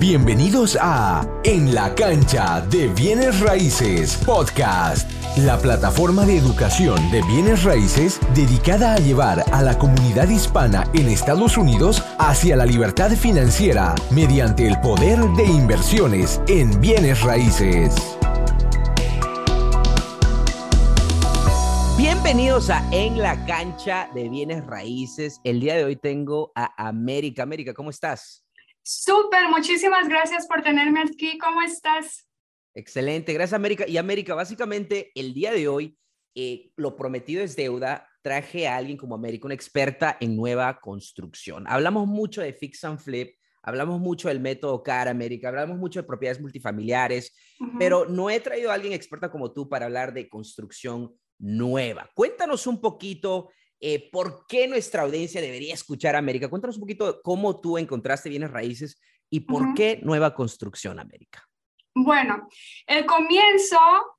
Bienvenidos a En la cancha de bienes raíces podcast, la plataforma de educación de bienes raíces dedicada a llevar a la comunidad hispana en Estados Unidos hacia la libertad financiera mediante el poder de inversiones en bienes raíces. Bienvenidos a En la cancha de bienes raíces. El día de hoy tengo a América. América, ¿cómo estás? Súper, muchísimas gracias por tenerme aquí. ¿Cómo estás? Excelente, gracias América. Y América, básicamente el día de hoy, eh, lo prometido es deuda. Traje a alguien como América, una experta en nueva construcción. Hablamos mucho de fix and flip, hablamos mucho del método CAR América, hablamos mucho de propiedades multifamiliares, pero no he traído a alguien experta como tú para hablar de construcción nueva. Cuéntanos un poquito eh, ¿por qué nuestra audiencia debería escuchar América? Cuéntanos un poquito cómo tú encontraste bienes raíces y por qué Nueva Construcción América. Bueno, el comienzo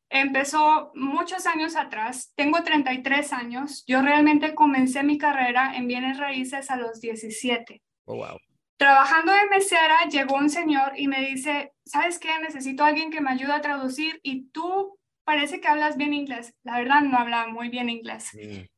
empezó muchos años atrás. Tengo 33 años. Yo realmente comencé mi carrera en bienes raíces a los 17. Oh, wow. Trabajando de mesera, llegó un señor y me dice, ¿sabes qué? Necesito a alguien que me ayude a traducir y tú parece que hablas bien inglés. La verdad, no hablaba muy bien inglés.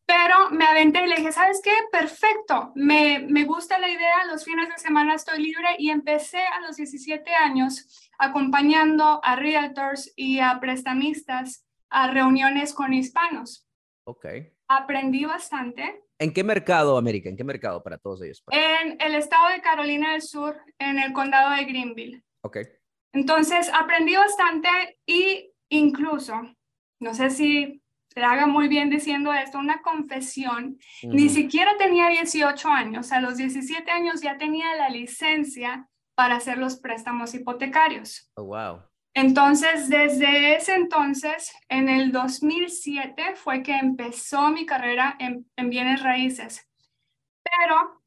Pero me aventé y le dije, ¿sabes qué? Perfecto, me, me gusta la idea, los fines de semana estoy libre y empecé a los 17 años acompañando a realtors y a prestamistas a reuniones con hispanos. Ok. Aprendí bastante. ¿En qué mercado, América? ¿En qué mercado para todos ellos? En el estado de Carolina del Sur, en el condado de Greenville. Ok. Entonces, aprendí bastante y incluso, no sé si se haga muy bien diciendo esto, una confesión. Ni siquiera tenía 18 años, a los 17 años ya tenía la licencia para hacer los préstamos hipotecarios. Oh, wow. Entonces, desde ese entonces, en el 2007 fue que empezó mi carrera en, en bienes raíces. Pero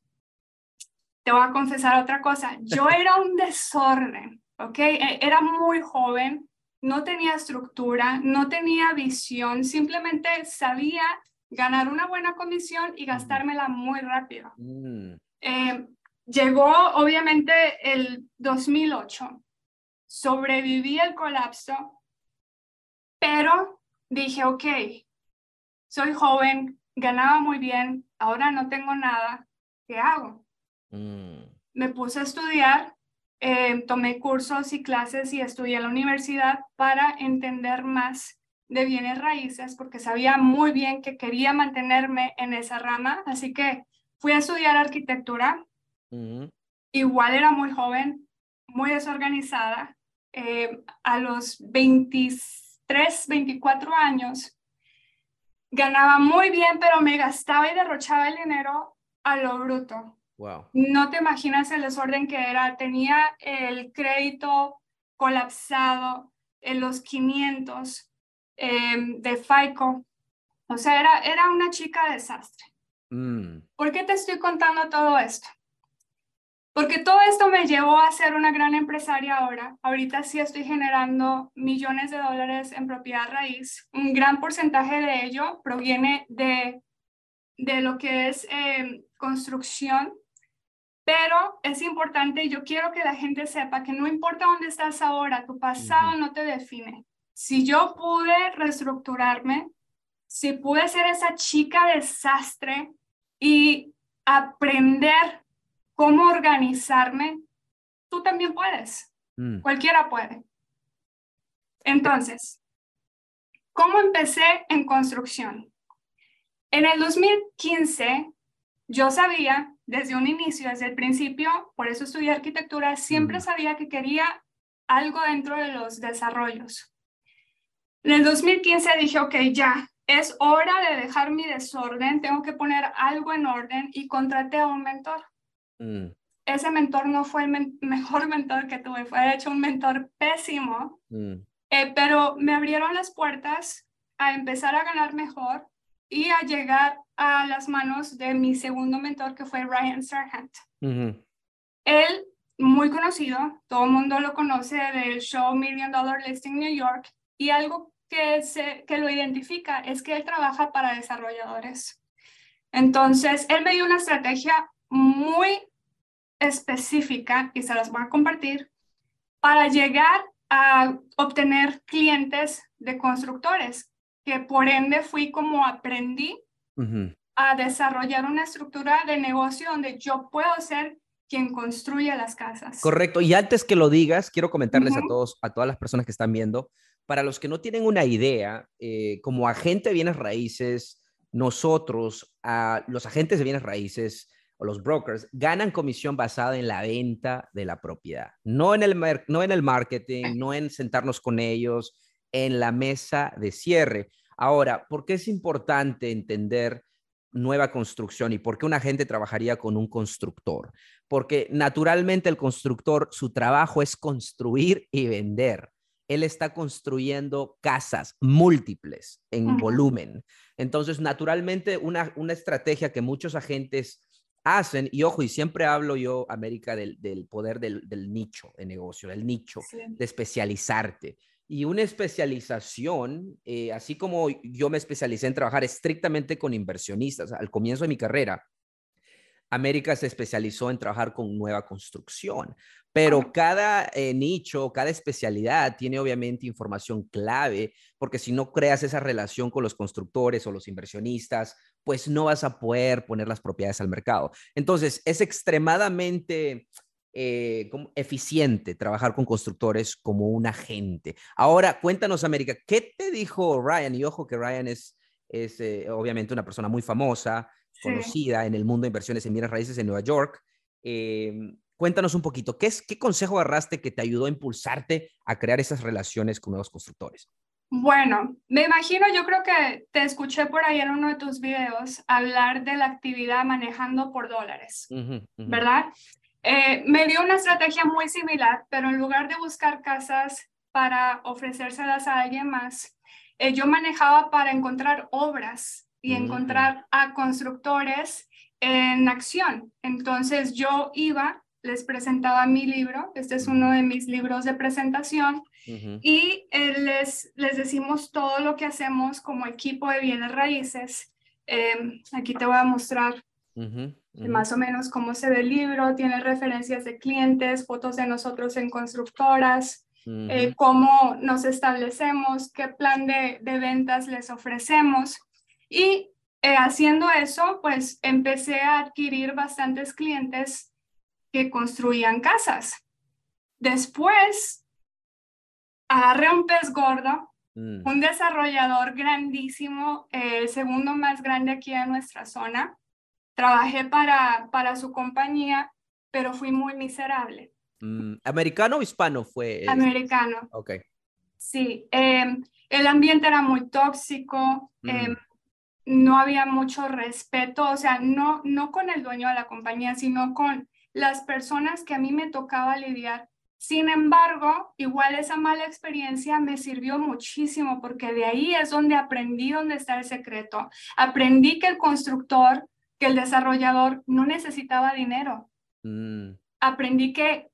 te voy a confesar otra cosa, yo era un desorden, ¿ok? E, era muy joven, no tenía estructura, no tenía visión, simplemente sabía ganar una buena comisión y gastármela muy rápido. Mm. Eh, llegó obviamente el 2008, sobreviví el colapso, pero dije, ok, soy joven, ganaba muy bien, ahora no tengo nada, ¿qué hago? Mm. Me puse a estudiar eh, tomé cursos y clases y estudié en la universidad para entender más de bienes raíces porque sabía muy bien que quería mantenerme en esa rama, así que fui a estudiar arquitectura. Igual era muy joven, muy desorganizada. Eh, a los 23, 24 años ganaba muy bien, pero me gastaba y derrochaba el dinero a lo bruto. No te imaginas el desorden que era. Tenía el crédito colapsado en los 500 em, de FICO. O sea, era, era una chica desastre. Mm. ¿Por qué te estoy contando todo esto? Porque todo esto me llevó a ser una gran empresaria ahora. Ahorita sí estoy generando millones de dólares en propiedad raíz. Un gran porcentaje de ello proviene de, de lo que es em, construcción pero es importante, y yo quiero que la gente sepa que no importa dónde estás ahora, tu pasado no te define. Si yo pude reestructurarme, si pude ser esa chica desastre y aprender cómo organizarme, tú también puedes. Mm. Cualquiera puede. Entonces, ¿cómo empecé en construcción? En el 2015, yo sabía desde un inicio, desde el principio, por eso estudié arquitectura, siempre sabía que quería algo dentro de los desarrollos. En el 2015 dije, ok, ya, es hora de dejar mi desorden, tengo que poner algo en orden y contraté a un mentor. Mm. Ese mentor no fue el mejor mentor que tuve, fue de hecho un mentor pésimo, mm. eh, pero me abrieron las puertas a empezar a ganar mejor y a llegar a las manos de mi segundo mentor, que fue Ryan Sargent. Él, muy conocido, todo el mundo lo conoce del show Million Dollar Listing New York, y algo que, se, que lo identifica es que él trabaja para desarrolladores. Entonces, él me dio una estrategia muy específica y se las voy a compartir para llegar a obtener clientes de constructores, que por ende fui como aprendí a desarrollar una estructura de negocio donde yo puedo ser quien construye las casas. Correcto. Y antes que lo digas, quiero comentarles a todos, a todas las personas que están viendo, para los que no tienen una idea, eh, como agente de bienes raíces, nosotros, a los agentes de bienes raíces o los brokers, ganan comisión basada en la venta de la propiedad, no en el, no en el marketing, no en sentarnos con ellos, en la mesa de cierre. Ahora, ¿por qué es importante entender nueva construcción y por qué un agente trabajaría con un constructor? Porque naturalmente el constructor, su trabajo es construir y vender. Él está construyendo casas múltiples en volumen. Entonces, naturalmente, una, una estrategia que muchos agentes hacen, y ojo, y siempre hablo yo, América, del, poder del, nicho de negocio, del nicho, de especializarte. Y una especialización, eh, así como yo me especialicé en trabajar estrictamente con inversionistas al comienzo de mi carrera, América se especializó en trabajar con nueva construcción, pero cada eh, nicho, cada especialidad tiene obviamente información clave, porque si no creas esa relación con los constructores o los inversionistas, pues no vas a poder poner las propiedades al mercado. Entonces, es extremadamente eh, eficiente trabajar con constructores como un agente. Ahora, cuéntanos, América, ¿qué te dijo Ryan? Y ojo que Ryan es, es eh, obviamente una persona muy famosa, conocida en el mundo de inversiones en bienes raíces en Nueva York. Em, cuéntanos un poquito, ¿qué, es, ¿qué consejo agarraste que te ayudó a impulsarte a crear esas relaciones con nuevos constructores? Bueno, me imagino, yo creo que te escuché por ahí en uno de tus videos hablar de la actividad manejando por dólares, ¿verdad? Eh, me dio una estrategia muy similar, pero en lugar de buscar casas para ofrecérselas a alguien más, eh, yo manejaba para encontrar obras y mm. encontrar a constructores en acción. Entonces yo iba, les presentaba mi libro, este es uno de mis libros de presentación, y eh, les, les decimos todo lo que hacemos como equipo de bienes raíces. aquí te voy a mostrar más o menos cómo se ve el libro, tiene referencias de clientes, fotos de nosotros en constructoras, eh, cómo nos establecemos, qué plan de, ventas les ofrecemos. Y eh, haciendo eso, pues empecé a adquirir bastantes clientes que construían casas. Después, agarré un pez gordo, mm. un desarrollador grandísimo, el segundo más grande aquí en nuestra zona, Trabajé para, para su compañía, pero fui muy miserable. Mm, ¿Americano o hispano fue? Americano. Ok. Sí, em, el ambiente era muy tóxico, mm. em, no había mucho respeto, o sea, no, no con el dueño de la compañía, sino con las personas que a mí me tocaba lidiar. Sin embargo, igual esa mala experiencia me sirvió muchísimo porque de ahí es donde aprendí dónde está el secreto. Aprendí que el constructor que el desarrollador no necesitaba dinero. Mm. Aprendí que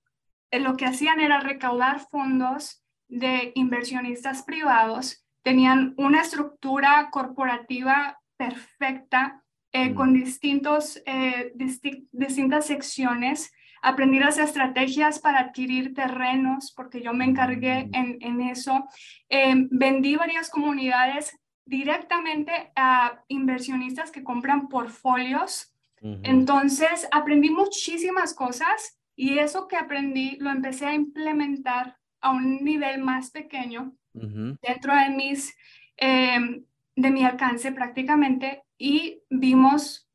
eh, lo que hacían era recaudar fondos de inversionistas privados, tenían una estructura corporativa perfecta eh, mm. con distintos, eh, distintas secciones. Aprendí las estrategias para adquirir terrenos, porque yo me encargué mm. en, en eso. vendí varias comunidades directamente a inversionistas que compran portfolios. Entonces, aprendí muchísimas cosas y eso que aprendí lo empecé a implementar a un nivel más pequeño dentro de mis em, de mi alcance prácticamente y vimos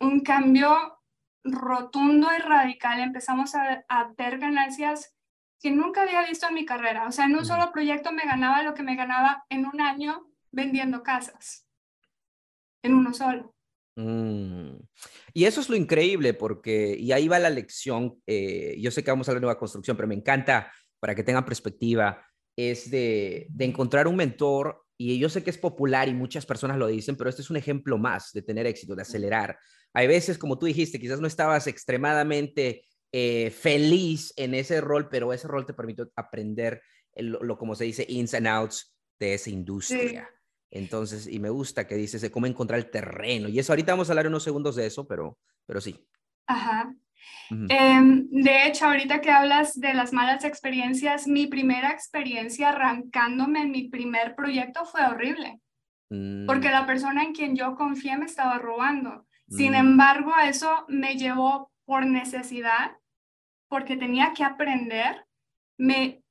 un cambio rotundo y radical. Empezamos a, a, ver ganancias que nunca había visto en mi carrera. O sea, en un solo proyecto me ganaba lo que me ganaba en un año vendiendo casas en uno solo. Mm. Y eso es lo increíble porque, y ahí va la lección, eh, yo sé que vamos a la nueva construcción, pero me encanta para que tengan perspectiva, es de, de encontrar un mentor, y yo sé que es popular y muchas personas lo dicen, pero este es un ejemplo más de tener éxito, de acelerar. Hay veces, como tú dijiste, quizás no estabas extremadamente eh, feliz en ese rol, pero ese rol te permitió aprender lo, como se dice, ins and outs de esa industria. Entonces, y me gusta que dices de cómo encontrar el terreno. Y eso, ahorita vamos a hablar unos segundos de eso, pero, pero sí. Ajá. Em, de hecho, ahorita que hablas de las malas experiencias, mi primera experiencia arrancándome en mi primer proyecto fue horrible, porque mm. la persona en quien yo confié me estaba robando. Sin mm. embargo, eso me llevó por necesidad, porque tenía que aprender, me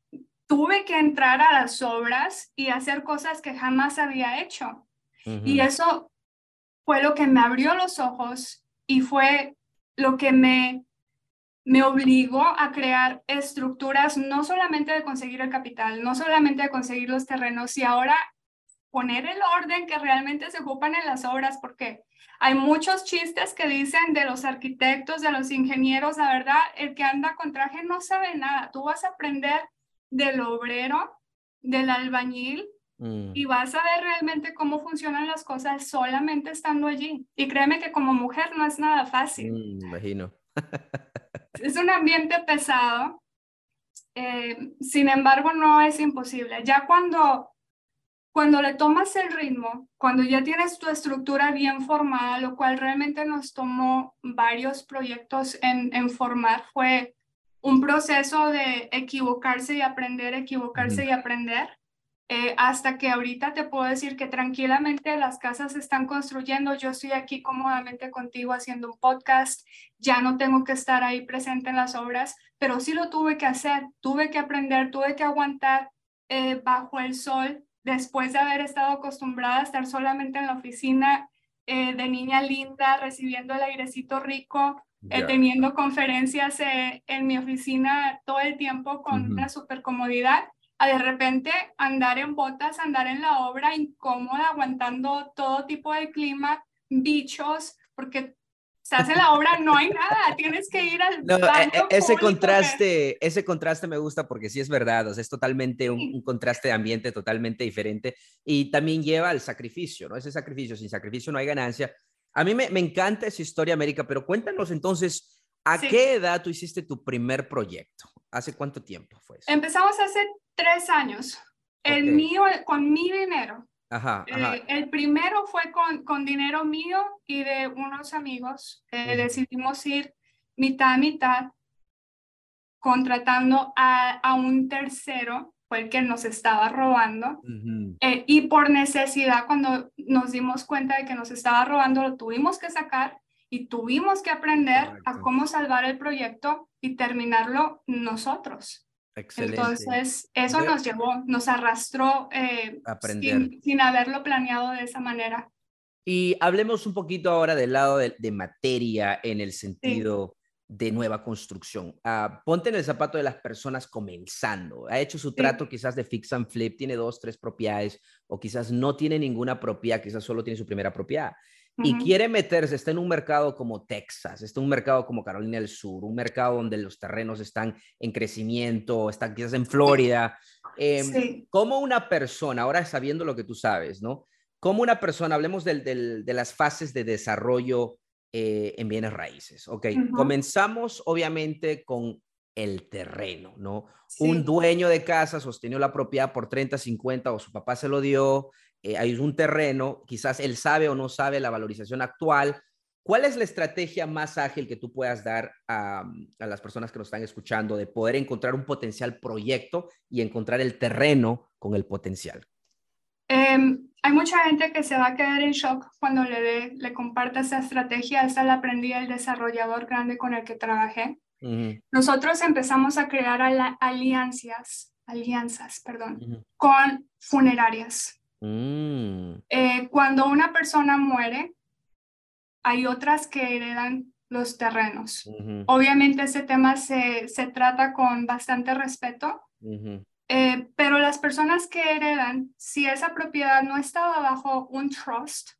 tuve que entrar a las obras y hacer cosas que jamás había hecho. Y eso fue lo que me abrió los ojos y fue lo que me me obligó a crear estructuras no solamente de conseguir el capital, no solamente de conseguir los terrenos, y ahora poner el orden que realmente se ocupan en las obras, porque hay muchos chistes que dicen de los arquitectos, de los ingenieros, la verdad, el que anda con traje no sabe nada. Tú vas a aprender del obrero, del albañil, mm. y vas a ver realmente cómo funcionan las cosas solamente estando allí. Y créeme que como mujer no es nada fácil. Mm, imagino. es un ambiente pesado, eh, sin embargo no es imposible. Ya cuando, cuando le tomas el ritmo, cuando ya tienes tu estructura bien formada, lo cual realmente nos tomó varios proyectos en, en formar, fue un proceso de equivocarse y aprender, equivocarse y aprender. Eh, hasta que ahorita te puedo decir que tranquilamente las casas se están construyendo. Yo estoy aquí cómodamente contigo haciendo un podcast. Ya no tengo que estar ahí presente en las obras, pero sí lo tuve que hacer. Tuve que aprender, tuve que aguantar eh, bajo el sol después de haber estado acostumbrada a estar solamente en la oficina eh, de niña linda, recibiendo el airecito rico, teniendo conferencias en mi oficina todo el tiempo con una super comodidad a de repente andar en botas, andar en la obra incómoda, aguantando todo tipo de clima, bichos, porque estás en la obra, no hay nada, tienes que ir al no, e, e, ese contraste, ese contraste me gusta porque sí es verdad, o sea, es totalmente un, contraste de ambiente totalmente diferente y también lleva al sacrificio, ¿no? Ese sacrificio, sin sacrificio no hay ganancia. A mí me, me encanta esa historia, América, pero cuéntanos entonces, ¿a qué edad tú hiciste tu primer proyecto? ¿Hace cuánto tiempo fue eso? Empezamos hace tres años. El mío, con mi dinero. Ajá, eh, el primero fue con, con, dinero mío y de unos amigos. Eh, decidimos ir mitad a mitad, contratando a, a, un tercero, fue el que nos estaba robando. Eh, y por necesidad, cuando nos dimos cuenta de que nos estaba robando, lo tuvimos que sacar y tuvimos que aprender a cómo salvar el proyecto y terminarlo nosotros. Entonces, eso nos llevó, nos arrastró eh, Sin, haberlo planeado de esa manera. Y hablemos un poquito ahora del lado de, materia en el sentido de nueva construcción. Ah, ponte en el zapato de las personas comenzando. Ha hecho su trato quizás de fix and flip, tiene dos, tres propiedades, o quizás no tiene ninguna propiedad, quizás solo tiene su primera propiedad y quiere meterse, está en un mercado como Texas, está en un mercado como Carolina del Sur, un mercado donde los terrenos están en crecimiento, están quizás en Florida. Eh, Como una persona, ahora sabiendo lo que tú sabes, ¿no? Como una persona, hablemos del, del, de las fases de desarrollo eh, en bienes raíces, ¿ok? Comenzamos obviamente con el terreno, ¿no? Un dueño de casa sostenió la propiedad por 30, 50 o su papá se lo dio, eh, hay un terreno, quizás él sabe o no sabe la valorización actual. ¿Cuál es la estrategia más ágil que tú puedas dar a, las personas que nos están escuchando de poder encontrar un potencial proyecto y encontrar el terreno con el potencial? Em, hay mucha gente que se va a quedar en shock cuando le, le comparta esa estrategia. Esta la aprendí el desarrollador grande con el que trabajé. Nosotros empezamos a crear alianzas, alianzas, perdón, con funerarias. Mm. Eh, cuando una persona muere, hay otras que heredan los terrenos. Obviamente ese tema se, se, trata con bastante respeto, eh, pero las personas que heredan, si esa propiedad no estaba bajo un trust,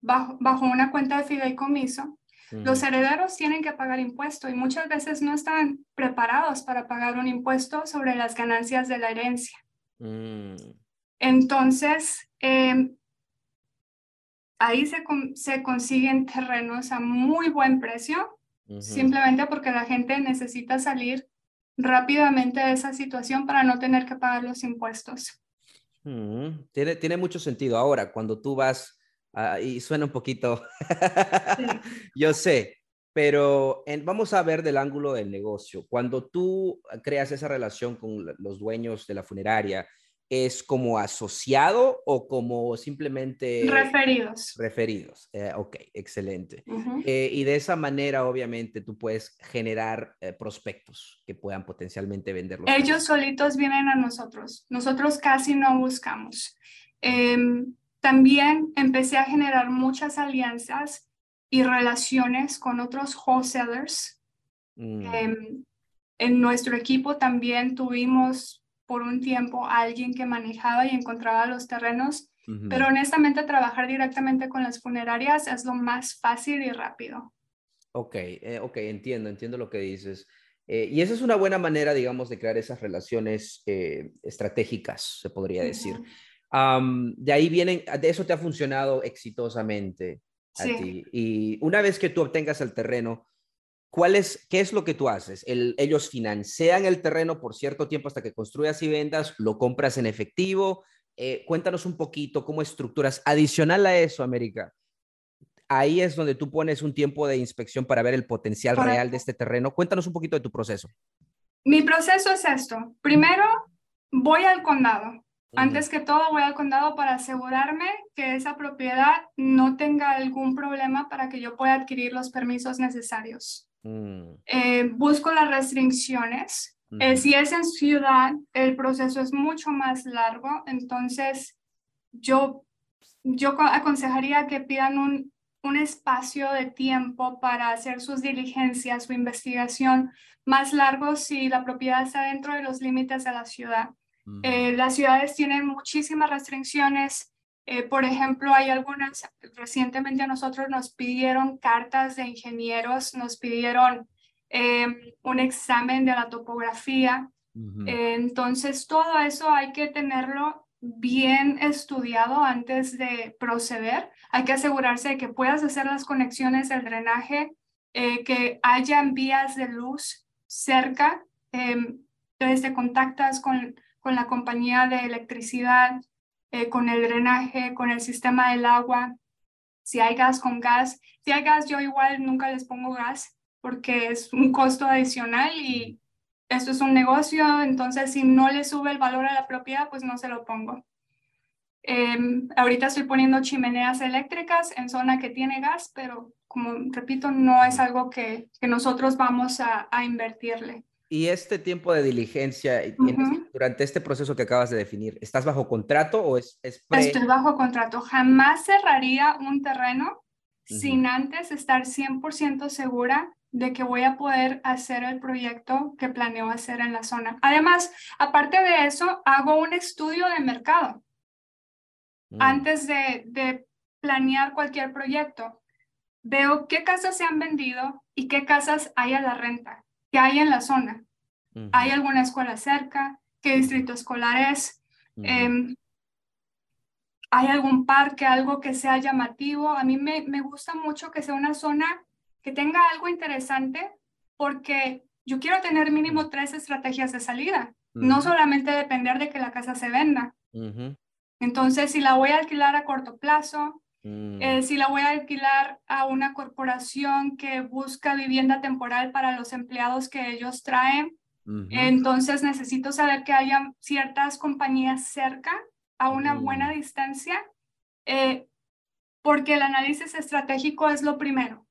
bajo, bajo una cuenta de fideicomiso, los herederos tienen que pagar impuesto y muchas veces no están preparados para pagar un impuesto sobre las ganancias de la herencia. Mm. Entonces, em, ahí se, se, consiguen terrenos a muy buen precio, simplemente porque la gente necesita salir rápidamente de esa situación para no tener que pagar los impuestos. tiene, tiene mucho sentido. Ahora, cuando tú vas, y suena un poquito, yo sé, Pero vamos a ver del ángulo del negocio. Cuando tú creas esa relación con los dueños de la funeraria, ¿es como asociado o como simplemente... Referidos. Referidos. Eh, ok, excelente. Eh, y de esa manera, obviamente, tú puedes generar eh, prospectos que puedan potencialmente venderlos. Ellos solitos vienen a nosotros. Nosotros casi no buscamos. Em, también empecé a generar muchas alianzas y relaciones con otros wholesalers. Mm. Em, en nuestro equipo también tuvimos por un tiempo alguien que manejaba y encontraba los terrenos, pero honestamente trabajar directamente con las funerarias es lo más fácil y rápido. Ok, eh, ok, entiendo, entiendo lo que dices. Eh, y esa es una buena manera, digamos, de crear esas relaciones eh, estratégicas, se podría decir. de ahí vienen, de eso te ha funcionado exitosamente a ti. Y una vez que tú obtengas el terreno, ¿Cuál es, ¿Qué es lo que tú haces? ellos financian el terreno por cierto tiempo hasta que construyas y vendas, lo compras en efectivo. Eh, cuéntanos un poquito cómo estructuras. Adicional a eso, América, ahí es donde tú pones un tiempo de inspección para ver el potencial real de este terreno. Cuéntanos un poquito de tu proceso. Mi proceso es esto. Primero, voy al condado. Antes que todo, voy al condado para asegurarme que esa propiedad no tenga algún problema para que yo pueda adquirir los permisos necesarios. Mm. Eh, busco las restricciones. Eh, si es en ciudad, el proceso es mucho más largo, entonces yo, yo aconsejaría que pidan un, un espacio de tiempo para hacer sus diligencias, su investigación más largo si la propiedad está dentro de los límites de la ciudad. Eh, las ciudades tienen muchísimas restricciones eh, por ejemplo, hay algunas, recientemente a nosotros nos pidieron cartas de ingenieros, nos pidieron em, un examen de la topografía. entonces, todo eso hay que tenerlo bien estudiado antes de proceder. Hay que asegurarse de que puedas hacer las conexiones del drenaje, eh, que hayan vías de luz cerca. entonces, em, te contactas con, con la compañía de electricidad eh, con el drenaje, con el sistema del agua, si hay gas con gas. Si hay gas, yo igual nunca les pongo gas porque es un costo adicional y esto es un negocio, entonces si no le sube el valor a la propiedad, pues no se lo pongo. Em, ahorita estoy poniendo chimeneas eléctricas en zona que tiene gas, pero como repito, no es algo que, que nosotros vamos a invertirle. Y este tiempo de diligencia durante este proceso que acabas de definir, ¿estás bajo contrato o es, es Estoy bajo contrato. Jamás cerraría un terreno sin antes estar 100% segura de que voy a poder hacer el proyecto que planeo hacer en la zona. Además, aparte de eso, hago un estudio de mercado mm. antes de, de planear cualquier proyecto. Veo qué casas se han vendido y qué casas hay a la renta que hay en la zona. ¿Hay alguna escuela cerca? ¿Qué distrito escolar es? Em, ¿Hay algún parque, algo que sea llamativo? A mí me, me gusta mucho que sea una zona que tenga algo interesante porque yo quiero tener mínimo tres estrategias de salida, no solamente depender de que la casa se venda. Entonces, si la voy a alquilar a corto plazo, Mm. Eh, si la voy a alquilar a una corporación que busca vivienda temporal para los empleados que ellos traen, entonces necesito saber que haya ciertas compañías cerca, a una buena mm. distancia, eh, porque el análisis estratégico es lo primero.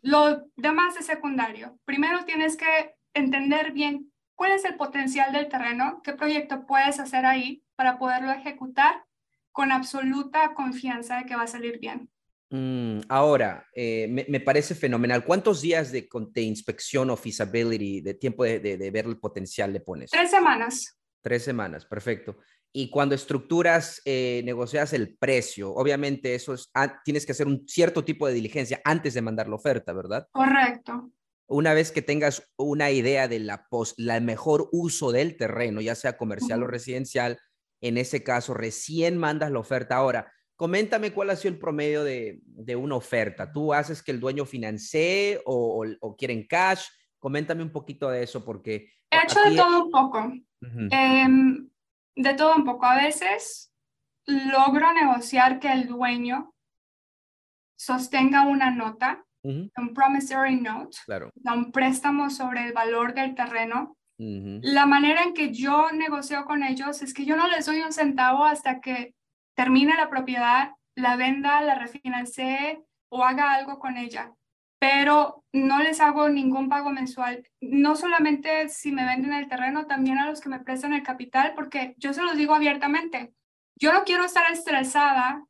Lo demás es secundario. Primero tienes que entender bien cuál es el potencial del terreno, qué proyecto puedes hacer ahí para poderlo ejecutar con absoluta confianza de que va a salir bien. Mm, ahora, eh, me, parece fenomenal. ¿Cuántos días de, de inspección o feasibility, de tiempo de, de, ver el potencial le pones? Tres semanas. Tres semanas, perfecto. Y cuando estructuras, eh, negocias el precio, obviamente eso es, ah, tienes que hacer un cierto tipo de diligencia antes de mandar la oferta, ¿verdad? Correcto. Una vez que tengas una idea de la, la mejor uso del terreno, ya sea comercial o residencial, en ese caso recién mandas la oferta. Ahora, coméntame cuál ha sido el promedio de, una oferta. ¿Tú haces que el dueño financie o, o, quieren cash? Coméntame un poquito de eso porque... He hecho de todo un poco. Em, de todo un poco. A veces logro negociar que el dueño sostenga una nota un promissory note, claro. un préstamo sobre el valor del terreno. La manera en que yo negocio con ellos es que yo no les doy un centavo hasta que termine la propiedad, la venda, la refinancie o haga algo con ella. Pero no les hago ningún pago mensual, no solamente si me venden el terreno, también a los que me prestan el capital, porque yo se los digo abiertamente, yo no quiero estar estresada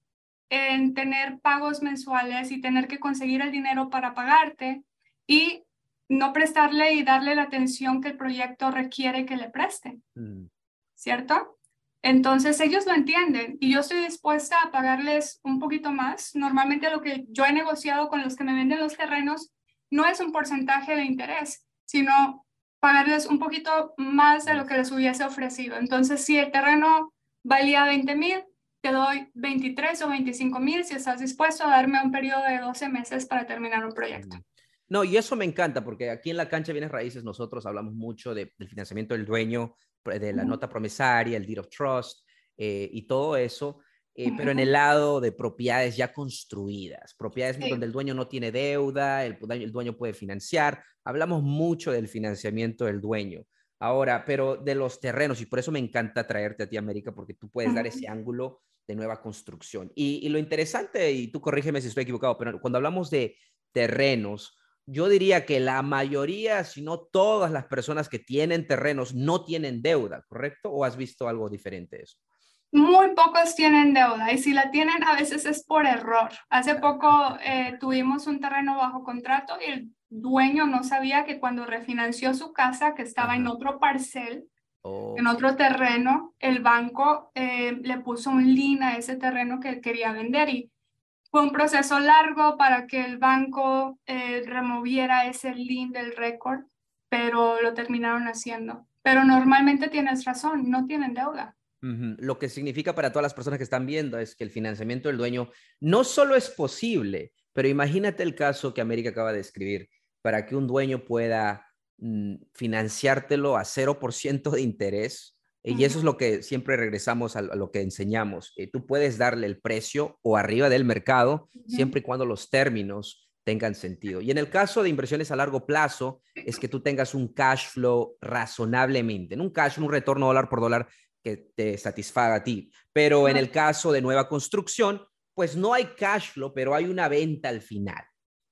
en tener pagos mensuales y tener que conseguir el dinero para pagarte y no prestarle y darle la atención que el proyecto requiere que le preste. Mm. ¿Cierto? Entonces ellos lo entienden y yo estoy dispuesta a pagarles un poquito más. Normalmente lo que yo he negociado con los que me venden los terrenos no es un porcentaje de interés, sino pagarles un poquito más de lo que les hubiese ofrecido. Entonces, si el terreno valía 20 mil, te doy 23 o 25 mil si estás dispuesto a darme un periodo de 12 meses para terminar un proyecto. Mm. No, y eso me encanta porque aquí en la cancha Bienes Raíces nosotros hablamos mucho del financiamiento del dueño, de la nota promisaria, el deed of trust eh, y todo eso, eh, pero en el lado de propiedades ya construidas, propiedades donde el dueño no tiene deuda, el, el dueño puede financiar. Hablamos mucho del financiamiento del dueño. Ahora, pero de los terrenos, y por eso me encanta traerte a ti, América, porque tú puedes dar ese ángulo de nueva construcción. Y, lo interesante, y tú corrígeme si estoy equivocado, pero cuando hablamos de terrenos, yo diría que la mayoría, si no todas las personas que tienen terrenos no tienen deuda, ¿correcto? ¿O has visto algo diferente de eso? Muy pocos tienen deuda y si la tienen a veces es por error. Hace poco eh, tuvimos un terreno bajo contrato y el dueño no sabía que cuando refinanció su casa, que estaba en otro parcel, en otro terreno, el banco eh, le puso un lien a ese terreno que quería vender y fue un proceso largo para que el banco eh, removiera ese lien del récord, pero lo terminaron haciendo. Pero normalmente tienes razón, no tienen deuda. Lo que significa para todas las personas que están viendo es que el financiamiento del dueño no solo es posible, pero imagínate el caso que América acaba de escribir, para que un dueño pueda mm, financiártelo a 0% de interés. Y eso es lo que siempre regresamos a, lo que enseñamos. Eh, tú puedes darle el precio o arriba del mercado siempre y cuando los términos tengan sentido. Y en el caso de inversiones a largo plazo, es que tú tengas un cash flow razonablemente, en un cash, un retorno dólar por dólar que te satisfaga a ti. Pero en el caso de nueva construcción, pues no hay cash flow, pero hay una venta al final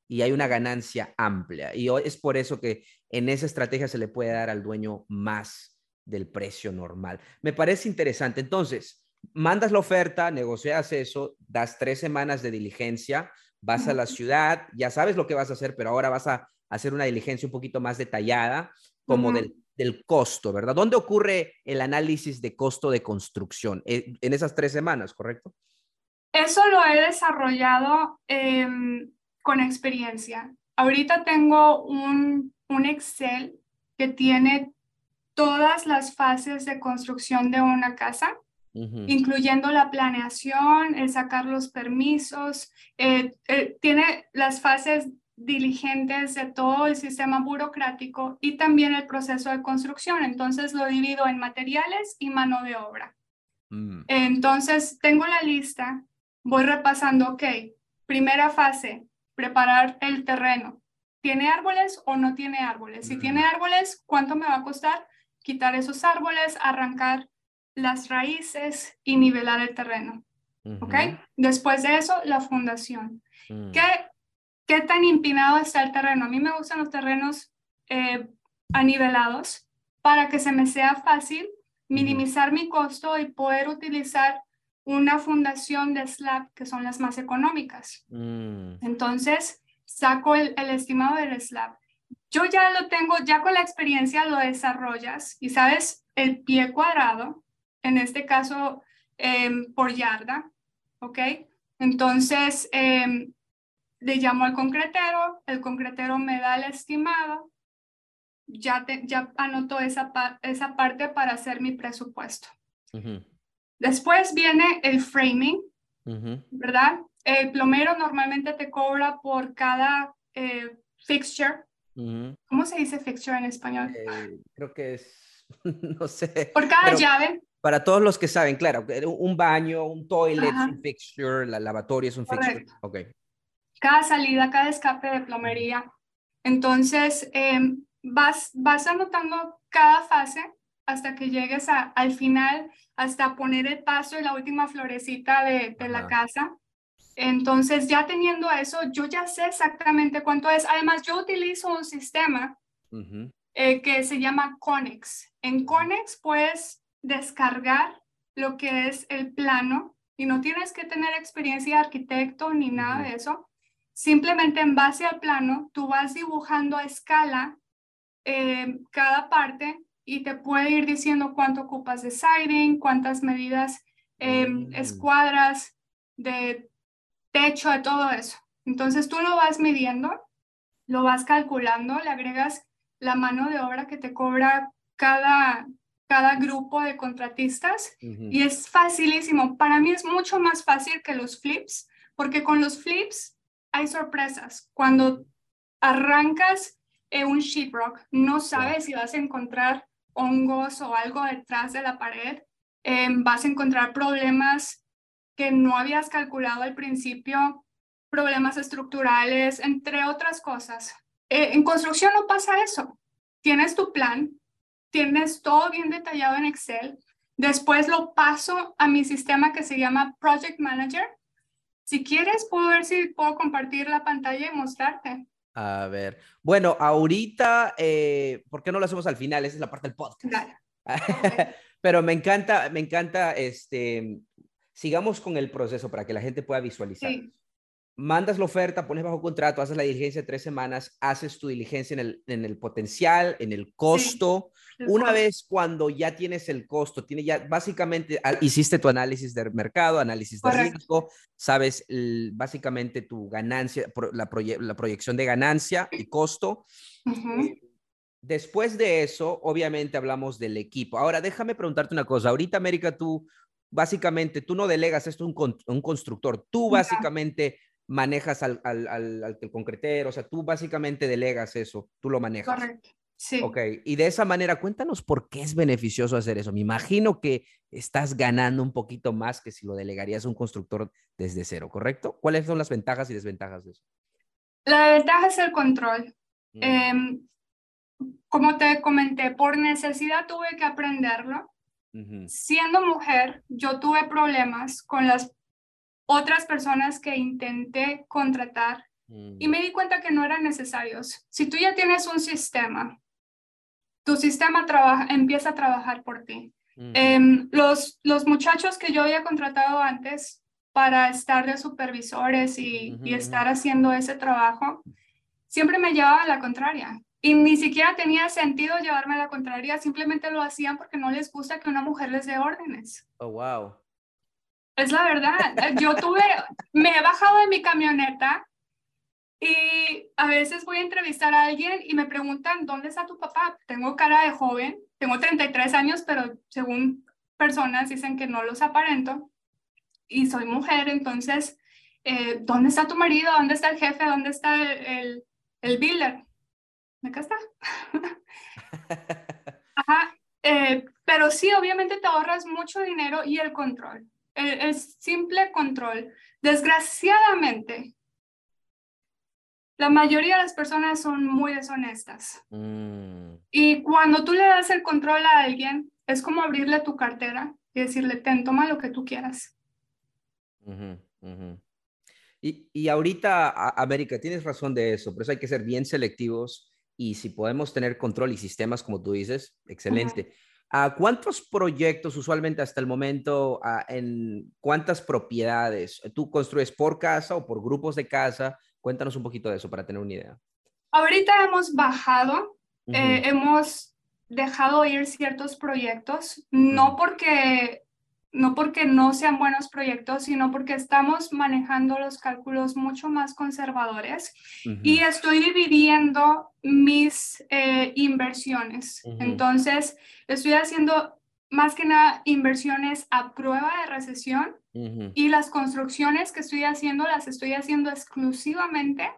y hay una ganancia amplia. Y es por eso que en esa estrategia se le puede dar al dueño más del precio normal. Me parece interesante. Entonces, mandas la oferta, negocias eso, das tres semanas de diligencia, vas a la ciudad, ya sabes lo que vas a hacer, pero ahora vas a hacer una diligencia un poquito más detallada, como del, del, costo, ¿verdad? ¿Dónde ocurre el análisis de costo de construcción? Eh, en esas tres semanas, ¿correcto? Eso lo he desarrollado con experiencia. Ahorita tengo un, un Excel que tiene todas las fases de construcción de una casa, incluyendo la planeación, el sacar los permisos, eh, eh, tiene las fases diligentes de todo el sistema burocrático y también el proceso de construcción. Entonces lo divido en materiales y mano de obra. Mm. Entonces tengo la lista, voy repasando, ok, primera fase, preparar el terreno. ¿Tiene árboles o no tiene árboles? Si tiene árboles, ¿cuánto me va a costar quitar esos árboles, arrancar las raíces y nivelar el terreno? ¿Ok? Después de eso, la fundación. Mm. ¿Qué, ¿Qué tan empinado está el terreno? A mí me gustan los terrenos eh, anivelados para que se me sea fácil minimizar mi costo y poder utilizar una fundación de slab que son las más económicas. Mm. Entonces, saco el, estimado del slab. Yo ya lo tengo, ya con la experiencia lo desarrollas y sabes el pie cuadrado, en este caso em, por yarda, ¿ok? Entonces, em, le llamo al concretero, el concretero me da el estimado, ya, te, ya anoto esa, esa parte para hacer mi presupuesto. Después viene el framing, ¿verdad? El plomero normalmente te cobra por cada eh, fixture. ¿Cómo se dice fixture en español? Eh, creo que es, no sé. Por cada llave. Para todos los que saben, claro, un baño, un toilet es un fixture, la lavatoria es un fixture. Ok. cada salida, cada escape de plomería. Entonces, em, vas, vas anotando cada fase hasta que llegues a, al final, hasta poner el paso y la última florecita de, de la casa. Entonces, ya teniendo eso, yo ya sé exactamente cuánto es. Además, yo utilizo un sistema eh, que se llama Conex. En Conex puedes descargar lo que es el plano y no tienes que tener experiencia de arquitecto ni nada de eso. Simplemente en base al plano, tú vas dibujando a escala eh, cada parte y te puede ir diciendo cuánto ocupas de siding, cuántas medidas, eh, escuadras de techo, de todo eso. Entonces tú lo vas midiendo, lo vas calculando, le agregas la mano de obra que te cobra cada, cada grupo de contratistas y es facilísimo. Para mí es mucho más fácil que los flips, porque con los flips hay sorpresas. Cuando arrancas en un sheetrock, no sabes si vas a encontrar hongos o algo detrás de la pared, em, vas a encontrar problemas que no habías calculado al principio, problemas estructurales, entre otras cosas. Eh, en construcción no pasa eso. Tienes tu plan, tienes todo bien detallado en Excel. Después lo paso a mi sistema que se llama Project Manager. Si quieres, puedo ver si puedo compartir la pantalla y mostrarte. A ver. Bueno, ahorita, eh, ¿por qué no lo hacemos al final? Esa es la parte del podcast. Pero me encanta, me encanta este, sigamos con el proceso para que la gente pueda visualizar. Mandas la oferta, pones bajo contrato, haces la diligencia de tres semanas, haces tu diligencia en el, en el potencial, en el costo. Una vez cuando ya tienes el costo, tiene ya básicamente ah, hiciste tu análisis de mercado, análisis de riesgo, sabes básicamente tu ganancia, la, la, proyección de ganancia y costo. Eh, después de eso, obviamente hablamos del equipo. Ahora, déjame preguntarte una cosa. Ahorita, América, tú básicamente tú no delegas esto a un, un constructor, tú básicamente manejas al, al, al, concretero, o sea, tú básicamente delegas eso, tú lo manejas. Correcto. Sí. Ok, y de esa manera, cuéntanos por qué es beneficioso hacer eso. Me imagino que estás ganando un poquito más que si lo delegarías a un constructor desde cero, ¿correcto? ¿Cuáles son las ventajas y desventajas de eso? La ventaja es el control. Mm. Em, como te comenté, por necesidad tuve que aprenderlo. Siendo mujer, yo tuve problemas con las otras personas que intenté contratar y mm. me di cuenta que no eran necesarios. Si tú ya tienes un sistema, tu sistema trabaja, empieza a trabajar por ti. Em, los, los muchachos que yo había contratado antes para estar de supervisores y, y estar haciendo ese trabajo, siempre me llevaban a la contraria. Y ni siquiera tenía sentido llevarme a la contraria, simplemente lo hacían porque no les gusta que una mujer les dé órdenes. Oh, wow. Es la verdad. Yo tuve, me he bajado de mi camioneta y a veces voy a entrevistar a alguien y me preguntan, ¿dónde está tu papá? Tengo cara de joven, tengo 33 años, pero según personas dicen que no los aparento y soy mujer, entonces, eh, ¿dónde está tu marido? ¿Dónde está el jefe? ¿Dónde está el, el, el builder? Acá está. Ajá, eh, pero sí, obviamente te ahorras mucho dinero y el control, el, simple control. Desgraciadamente, la mayoría de las personas son muy deshonestas. Mm. Y cuando tú le das el control a alguien, es como abrirle tu cartera y decirle, ten, toma lo que tú quieras. Y, y, ahorita, América, tienes razón de eso, pero eso hay que ser bien selectivos y si podemos tener control y sistemas, como tú dices, excelente. ¿A ¿Cuántos proyectos usualmente hasta el momento, en cuántas propiedades tú construyes por casa o por grupos de casa? Cuéntanos un poquito de eso para tener una idea. Ahorita hemos bajado, eh, hemos dejado ir ciertos proyectos, no porque no porque no sean buenos proyectos, sino porque estamos manejando los cálculos mucho más conservadores y estoy dividiendo mis eh, inversiones. Entonces, estoy haciendo más que nada inversiones a prueba de recesión y las construcciones que estoy haciendo las estoy haciendo exclusivamente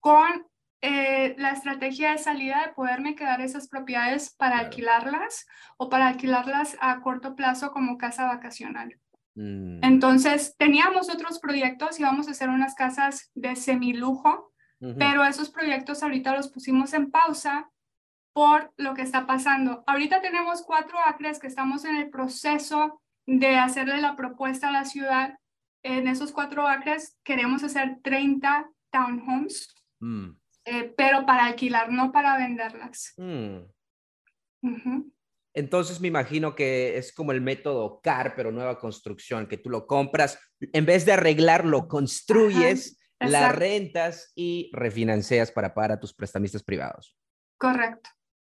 con eh, la estrategia de salida de poderme quedar esas propiedades para alquilarlas o para alquilarlas a corto plazo como casa vacacional. Mm. Entonces, teníamos otros proyectos, íbamos a hacer unas casas de semilujo, pero esos proyectos ahorita los pusimos en pausa por lo que está pasando. Ahorita tenemos cuatro acres que estamos en el proceso de hacerle la propuesta a la ciudad. En esos cuatro acres queremos hacer 30 townhomes, mm. Eh, pero para alquilar, no para venderlas. Mm. Entonces me imagino que es como el método CAR, pero nueva construcción, que tú lo compras, en vez de arreglarlo, construyes, las rentas y refinancias para pagar a tus prestamistas privados. Correcto.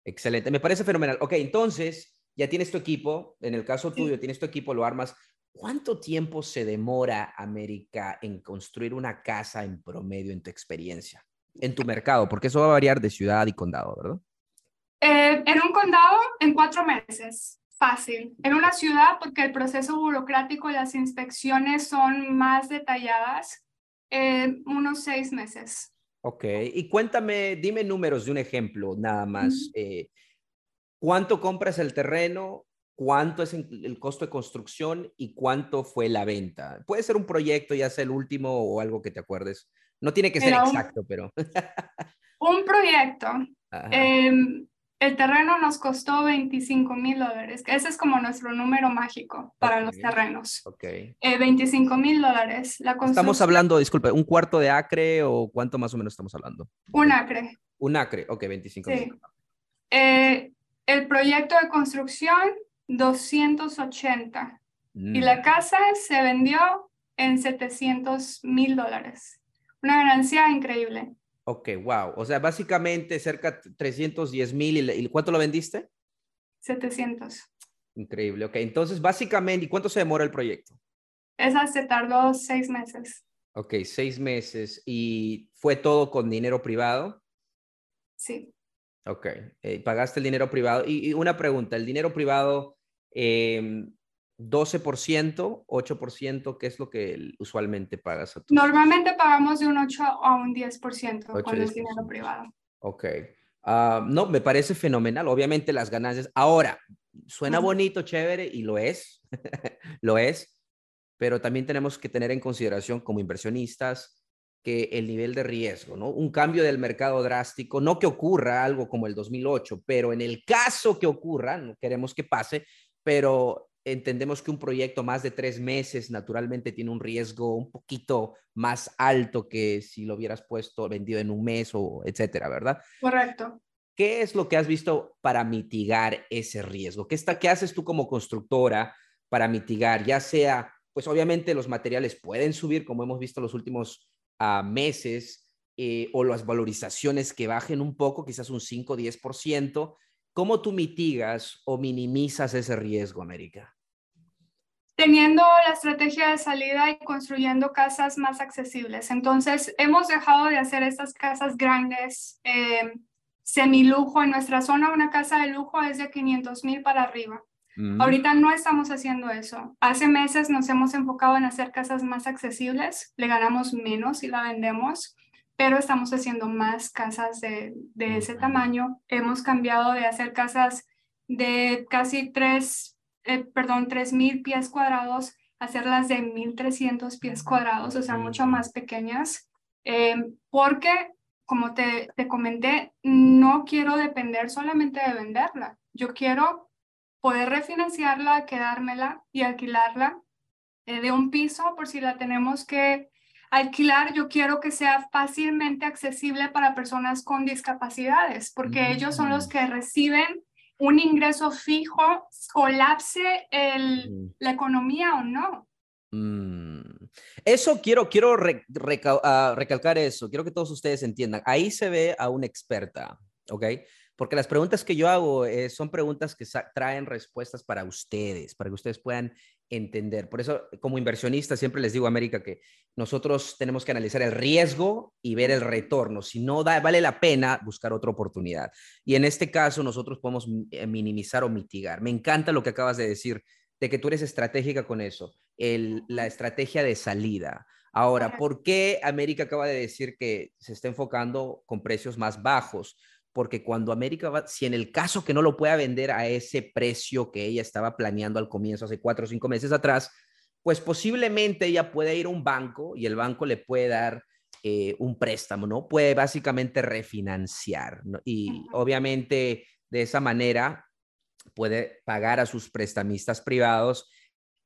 Excelente, me parece fenomenal. Ok, entonces ya tienes tu equipo, en el caso tuyo tienes tu equipo, lo armas. ¿Cuánto tiempo se demora América en construir una casa en promedio en tu experiencia, en tu mercado? Porque eso va a variar de ciudad y condado, ¿verdad? Eh, en un condado, en cuatro meses, fácil. En una ciudad, porque el proceso burocrático y las inspecciones son más detalladas, eh, unos seis meses. Ok, y cuéntame, dime números de un ejemplo, nada más. Eh, ¿Cuánto compras el terreno? ¿Cuánto es el costo de construcción y cuánto fue la venta? Puede ser un proyecto, ya sea el último o algo que te acuerdes. No tiene que ser exacto, pero... un proyecto. El terreno nos costó 25 mil dólares. Ese es como nuestro número mágico para los terrenos. Ok. 25 eh, mil dólares. Estamos hablando, disculpe, ¿un cuarto de acre o cuánto más o menos estamos hablando? Un acre. Un acre, ok, 25 mil. Sí. Eh, el proyecto de construcción, 280. Y mm. la casa se vendió en 700 mil dólares. Una ganancia increíble. Ok, wow. O sea, básicamente cerca de 310 mil. ¿Y cuánto lo vendiste? 700. Increíble. Ok, entonces básicamente, ¿y cuánto se demora el proyecto? Esa se tardó seis meses. Ok, seis meses. ¿Y fue todo con dinero privado? Sí. Ok, eh, pagaste el dinero privado. Y, una pregunta, ¿el dinero privado eh, 12%, 8%, ¿qué es lo que usualmente pagas a Normalmente pagamos de un 8 a un 10% con el dinero privado. Ok. Ah, no, me parece fenomenal. Obviamente las ganancias. Ahora, suena bonito, chévere, y lo es, lo es, pero también tenemos que tener en consideración como inversionistas que el nivel de riesgo, ¿no? Un cambio del mercado drástico, no que ocurra algo como el 2008, pero en el caso que ocurra, no queremos que pase, pero entendemos que un proyecto más de tres meses naturalmente tiene un riesgo un poquito más alto que si lo hubieras puesto vendido en un mes o etcétera, ¿verdad? Correcto. ¿Qué es lo que has visto para mitigar ese riesgo? ¿Qué, está, qué haces tú como constructora para mitigar? Ya sea, pues obviamente los materiales pueden subir, como hemos visto los últimos ah, meses, eh, o las valorizaciones que bajen un poco, quizás un 5 o 10%, ¿Cómo tú mitigas o minimizas ese riesgo, América? Teniendo la estrategia de salida y construyendo casas más accesibles. Entonces, hemos dejado de hacer estas casas grandes, eh, semilujo. En nuestra zona, una casa de lujo es de 500 mil para arriba. Mm. Ahorita no estamos haciendo eso. Hace meses nos hemos enfocado en hacer casas más accesibles. Le ganamos menos y la vendemos pero estamos haciendo más casas de, ese tamaño. Hemos cambiado de hacer casas de casi 3, eh, perdón, 3.000 pies cuadrados, a hacerlas de 1.300 pies cuadrados, o sea, mucho más pequeñas, eh, porque, como te, te comenté, no quiero depender solamente de venderla. Yo quiero poder refinanciarla, quedármela y alquilarla eh, de un piso por si la tenemos que alquilar yo quiero que sea fácilmente accesible para personas con discapacidades, porque ellos son los mm. que reciben un ingreso fijo, colapse el, la economía o no. Mm. Eso quiero, quiero ah, recalcar eso, quiero que todos ustedes entiendan. Ahí se ve a una experta, ¿ok? Porque las preguntas que yo hago eh, son preguntas que traen respuestas para ustedes, para que ustedes puedan entender. Por eso, como inversionista, siempre les digo a América que nosotros tenemos que analizar el riesgo y ver el retorno. Si no da, vale la pena buscar otra oportunidad. Y en este caso, nosotros podemos eh, minimizar o mitigar. Me encanta lo que acabas de decir, de que tú eres estratégica con eso, el, la estrategia de salida. Ahora, ¿por qué América acaba de decir que se está enfocando con precios más bajos? Porque cuando América va, si en el caso que no lo pueda vender a ese precio que ella estaba planeando al comienzo, hace cuatro o cinco meses atrás, pues posiblemente ella puede ir a un banco y el banco le puede dar eh, un préstamo, ¿no? Puede básicamente refinanciar, Y obviamente de esa manera puede pagar a sus prestamistas privados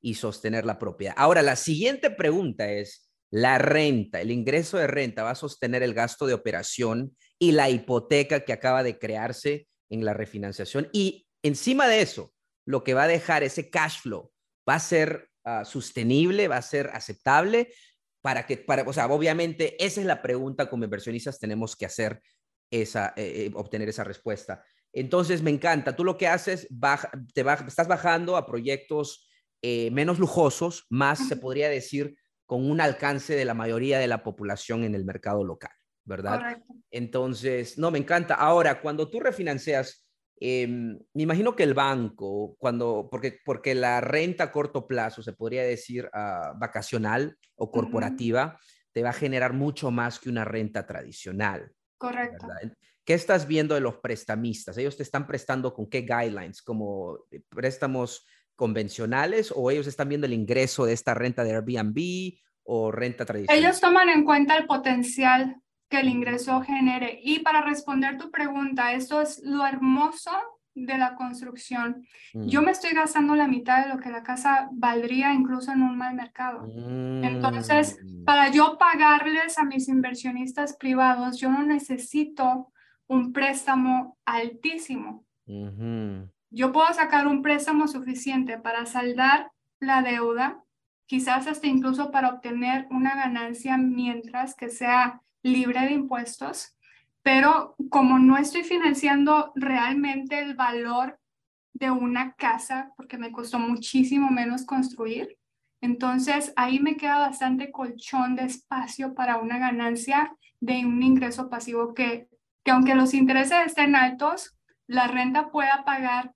y sostener la propiedad. Ahora, la siguiente pregunta es, la renta, el ingreso de renta va a sostener el gasto de operación y la hipoteca que acaba de crearse en la refinanciación. Y encima de eso, lo que va a dejar ese cash flow va a ser ah, sostenible, va a ser aceptable para que, para, o sea, obviamente esa es la pregunta como inversionistas tenemos que hacer esa, eh, eh, obtener esa respuesta. Entonces, me encanta. Tú lo que haces, te estás bajando a proyectos eh, menos lujosos, más se podría decir con un alcance de la mayoría de la población en el mercado local, ¿verdad? Entonces, no, me encanta. Ahora, cuando tú refinancias, em, me imagino que el banco, cuando, porque, porque la renta a corto plazo, se podría decir ah, vacacional o corporativa, te va a generar mucho más que una renta tradicional. Correcto. ¿Qué estás viendo de los prestamistas? ¿Ellos te están prestando con qué guidelines? ¿Como eh, préstamos convencionales o ellos están viendo el ingreso de esta renta de Airbnb o renta tradicional? Ellos toman en cuenta el potencial que el ingreso genere. Y para responder tu pregunta, esto es lo hermoso de la construcción. Yo mm. me estoy gastando la mitad de lo que la casa valdría incluso en un mal mercado. Entonces, mm. para yo pagarles a mis inversionistas privados, yo no necesito un préstamo altísimo yo puedo sacar un préstamo suficiente para saldar la deuda, quizás hasta incluso para obtener una ganancia mientras que sea libre de impuestos, pero como no estoy financiando realmente el valor de una casa, porque me costó muchísimo menos construir, entonces ahí me queda bastante colchón de espacio para una ganancia de un ingreso pasivo que, que aunque los intereses estén altos, la renta pueda pagar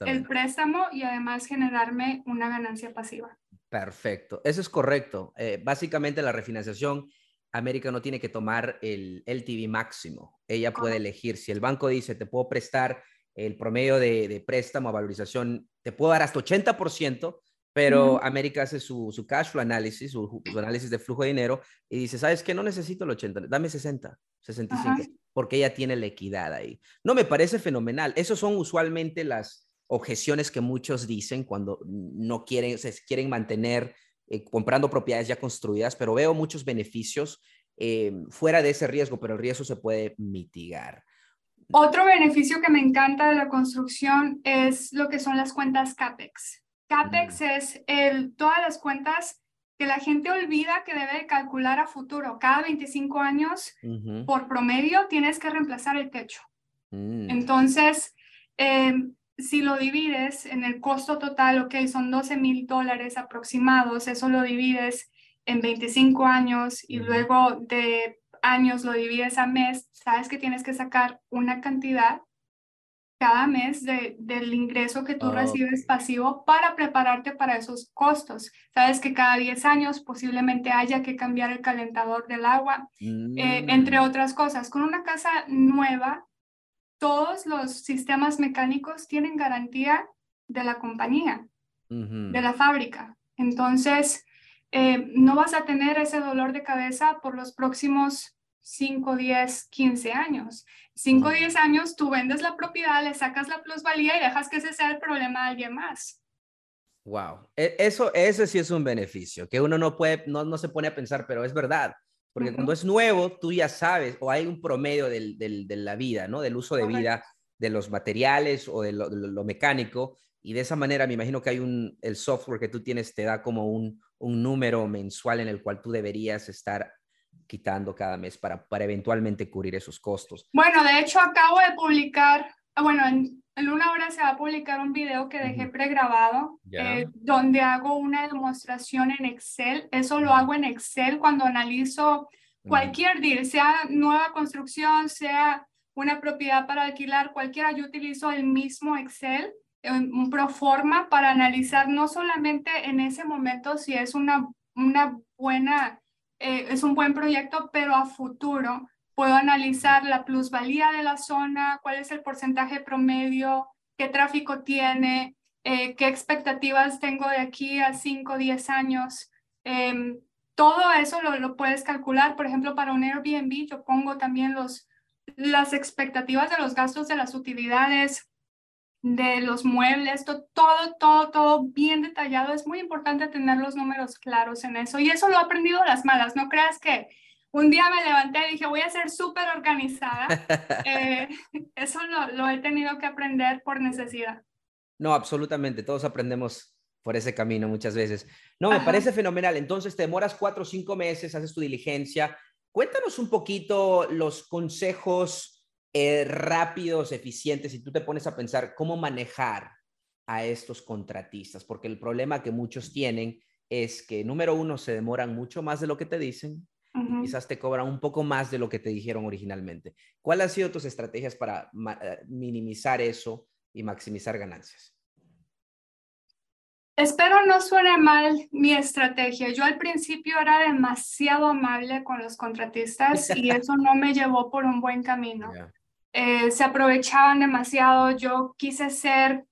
el préstamo y además generarme una ganancia pasiva. Perfecto, eso es correcto. Eh, básicamente la refinanciación, América no tiene que tomar el LTV máximo. Ella puede elegir, si el banco dice, te puedo prestar el promedio de, préstamo a valorización, te puedo dar hasta 80%, pero América hace su, cash flow análisis, su, análisis de flujo de dinero y dice, ¿sabes qué? No necesito el 80, dame 60, 65 porque ella tiene la equidad ahí. No me parece fenomenal. Esos son usualmente las objeciones que muchos dicen cuando no quieren, se quieren mantener eh, comprando propiedades ya construidas, pero veo muchos beneficios eh, fuera de ese riesgo, pero el riesgo se puede mitigar. Otro beneficio que me encanta de la construcción es lo que son las cuentas CAPEX. CAPEX mm. es el, todas las cuentas que la gente olvida que debe calcular a futuro. Cada 25 años, por promedio, tienes que reemplazar el techo. Mm. Entonces, em, si lo divides en el costo total, ok, son 12 mil dólares aproximados, eso lo divides en 25 años y luego de años lo divides a mes, sabes que tienes que sacar una cantidad cada mes de, del ingreso que tú recibes pasivo para prepararte para esos costos. Sabes que cada 10 años posiblemente haya que cambiar el calentador del agua, eh, entre mm. otras cosas. Con una casa nueva, todos los sistemas mecánicos tienen garantía de la compañía, de la fábrica. Entonces, eh, no vas a tener ese dolor de cabeza por los próximos 5, 10, 15 años. 5, 10 años tú vendes la propiedad, le sacas la plusvalía y dejas que ese sea el problema de alguien más. Wow, e, eso, ese sí es un beneficio, que uno no puede, no, no se pone a pensar, pero es verdad, porque cuando es nuevo, tú ya sabes, o hay un promedio del, del, de la vida, ¿no? Del uso de vida, de los materiales o de lo, de lo, mecánico, y de esa manera me imagino que hay un, el software que tú tienes te da como un, un número mensual en el cual tú deberías estar quitando cada mes para, para eventualmente cubrir esos costos. Bueno, de hecho acabo de publicar, ah, bueno, en, una hora se va a publicar un video que dejé pregrabado, eh, donde hago una demostración en Excel. Eso lo hago en Excel cuando analizo cualquier deal, sea nueva construcción, sea una propiedad para alquilar, cualquiera, yo utilizo el mismo Excel, un proforma para analizar no solamente en ese momento si es una, una buena eh, es un buen proyecto, pero a futuro puedo analizar la plusvalía de la zona, cuál es el porcentaje promedio, qué tráfico tiene, eh, qué expectativas tengo de aquí a 5 o 10 años. Em, todo eso lo, lo, puedes calcular. Por ejemplo, para un Airbnb yo pongo también los, las expectativas de los gastos de las utilidades, de los muebles, todo, todo, todo bien detallado. Es muy importante tener los números claros en eso. Y eso lo he aprendido a las malas. No creas que un día me levanté y dije, voy a ser súper organizada. Eh, eso lo, lo he tenido que aprender por necesidad. No, absolutamente. Todos aprendemos por ese camino muchas veces. No, me parece fenomenal. Entonces te demoras cuatro o cinco meses, haces tu diligencia. Cuéntanos un poquito los consejos eh, rápidos, eficientes, si tú te pones a pensar cómo manejar a estos contratistas, porque el problema que muchos tienen es que, número uno, se demoran mucho más de lo que te dicen, quizás te cobran un poco más de lo que te dijeron originalmente. ¿Cuáles han sido tus estrategias para eh, minimizar eso y maximizar ganancias. Espero no suene mal mi estrategia. Yo al principio era demasiado amable con los contratistas y eso no me llevó por un buen camino. Eh, se aprovechaban demasiado. Yo quise ser